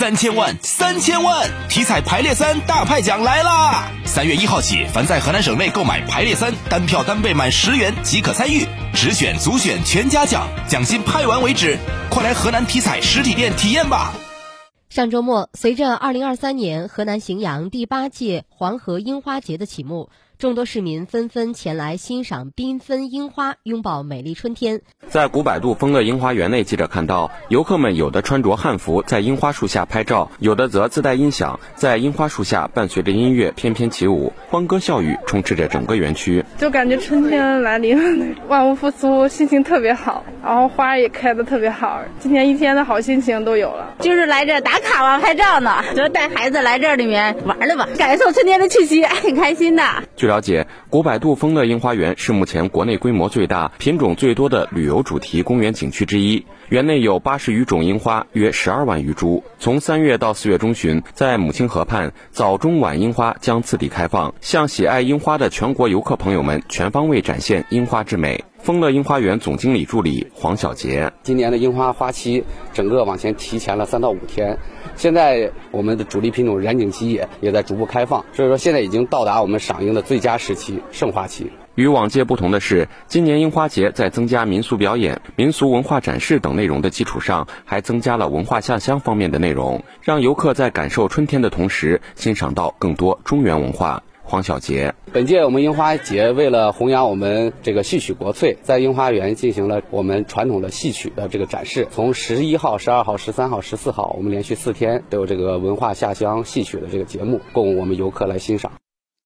三千万，三千万！体彩排列三大派奖来啦！三月一号起，凡在河南省内购买排列三，单票单倍满十元即可参与，直选、组选全家奖，奖金派完为止。快来河南体彩实体店体验吧！上周末，随着二零二三年河南荥阳第八届黄河樱花节的启幕。众多市民纷纷前来欣赏缤纷樱花，拥抱美丽春天。在古百度丰乐樱花园内，记者看到游客们有的穿着汉服在樱花树下拍照，有的则自带音响在樱花树下伴随着音乐翩翩起舞，欢歌笑语充斥着整个园区。就感觉春天来临了，万物复苏，心情特别好，然后花也开的特别好，今天一天的好心情都有了。就是来这打卡嘛，拍照呢，就带孩子来这里面玩了吧，感受春天的气息，挺开心的。了解，古百度丰乐樱花园是目前国内规模最大、品种最多的旅游主题公园景区之一。园内有八十余种樱花，约十二万余株。从三月到四月中旬，在母亲河畔，早中晚樱花将次第开放，向喜爱樱花的全国游客朋友们全方位展现樱花之美。丰乐樱花园总经理助理黄小杰：今年的樱花花期整个往前提前了三到五天，现在我们的主力品种染井吉野也在逐步开放，所以说现在已经到达我们赏樱的最佳时期——盛花期。与往届不同的是，今年樱花节在增加民俗表演、民俗文化展示等内容的基础上，还增加了文化下乡方面的内容，让游客在感受春天的同时，欣赏到更多中原文化。黄小杰，本届我们樱花节为了弘扬我们这个戏曲国粹，在樱花园进行了我们传统的戏曲的这个展示。从十一号、十二号、十三号、十四号，我们连续四天都有这个文化下乡戏曲的这个节目，供我们游客来欣赏。